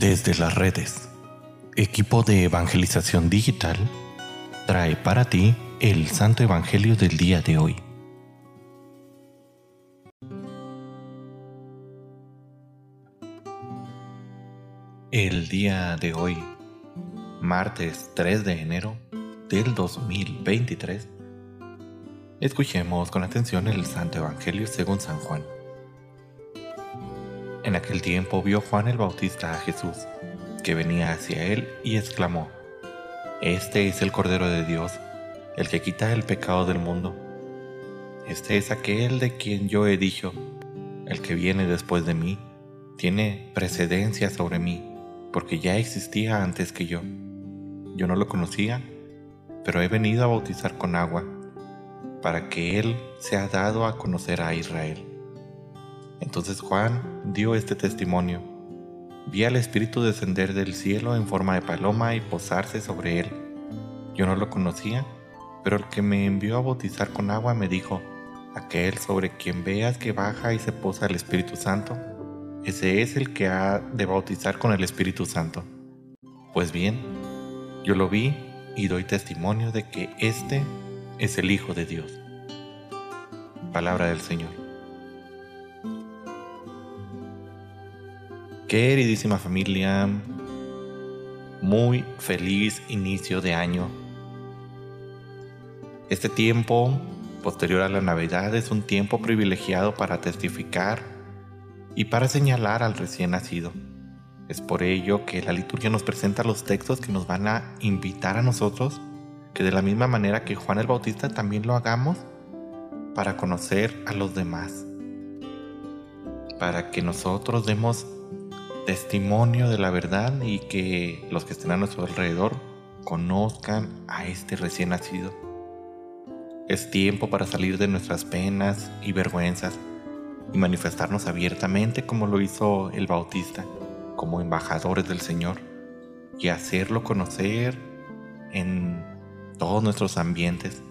Desde las redes, equipo de evangelización digital trae para ti el Santo Evangelio del día de hoy. El día de hoy, martes 3 de enero del 2023, escuchemos con atención el Santo Evangelio según San Juan. En aquel tiempo vio Juan el Bautista a Jesús, que venía hacia él, y exclamó, Este es el Cordero de Dios, el que quita el pecado del mundo. Este es aquel de quien yo he dicho, el que viene después de mí, tiene precedencia sobre mí, porque ya existía antes que yo. Yo no lo conocía, pero he venido a bautizar con agua, para que Él sea dado a conocer a Israel. Entonces Juan dio este testimonio. Vi al Espíritu descender del cielo en forma de paloma y posarse sobre él. Yo no lo conocía, pero el que me envió a bautizar con agua me dijo, aquel sobre quien veas que baja y se posa el Espíritu Santo, ese es el que ha de bautizar con el Espíritu Santo. Pues bien, yo lo vi y doy testimonio de que este es el Hijo de Dios. Palabra del Señor. Queridísima familia, muy feliz inicio de año. Este tiempo, posterior a la Navidad, es un tiempo privilegiado para testificar y para señalar al recién nacido. Es por ello que la liturgia nos presenta los textos que nos van a invitar a nosotros, que de la misma manera que Juan el Bautista también lo hagamos para conocer a los demás, para que nosotros demos testimonio de la verdad y que los que estén a nuestro alrededor conozcan a este recién nacido. Es tiempo para salir de nuestras penas y vergüenzas y manifestarnos abiertamente como lo hizo el Bautista, como embajadores del Señor, y hacerlo conocer en todos nuestros ambientes.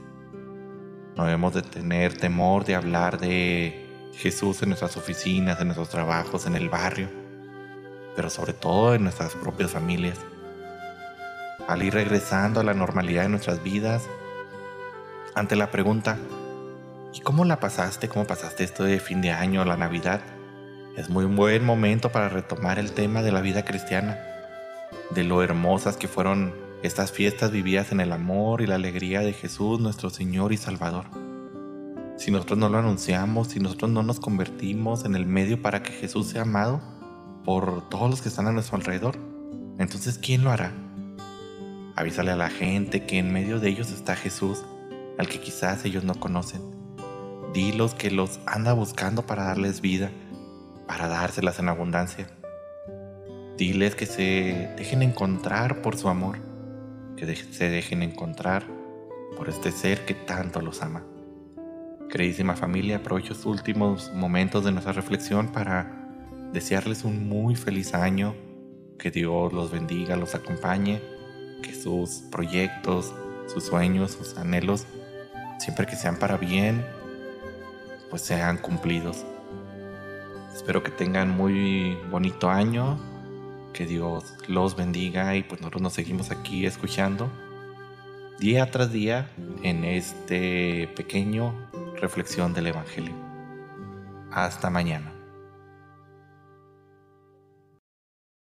No debemos de tener temor de hablar de Jesús en nuestras oficinas, en nuestros trabajos, en el barrio pero sobre todo en nuestras propias familias. Al ir regresando a la normalidad de nuestras vidas, ante la pregunta, ¿y cómo la pasaste? ¿Cómo pasaste esto de fin de año, la Navidad? Es muy buen momento para retomar el tema de la vida cristiana, de lo hermosas que fueron estas fiestas vividas en el amor y la alegría de Jesús, nuestro Señor y Salvador. Si nosotros no lo anunciamos, si nosotros no nos convertimos en el medio para que Jesús sea amado, por todos los que están a nuestro alrededor. Entonces, ¿quién lo hará? Avísale a la gente que en medio de ellos está Jesús, al que quizás ellos no conocen. Dilos que los anda buscando para darles vida, para dárselas en abundancia. Diles que se dejen encontrar por su amor, que se dejen encontrar por este ser que tanto los ama. Queridísima familia, aprovecho estos últimos momentos de nuestra reflexión para desearles un muy feliz año, que Dios los bendiga, los acompañe, que sus proyectos, sus sueños, sus anhelos, siempre que sean para bien, pues sean cumplidos. Espero que tengan muy bonito año, que Dios los bendiga y pues nosotros nos seguimos aquí escuchando día tras día en este pequeño reflexión del Evangelio. Hasta mañana.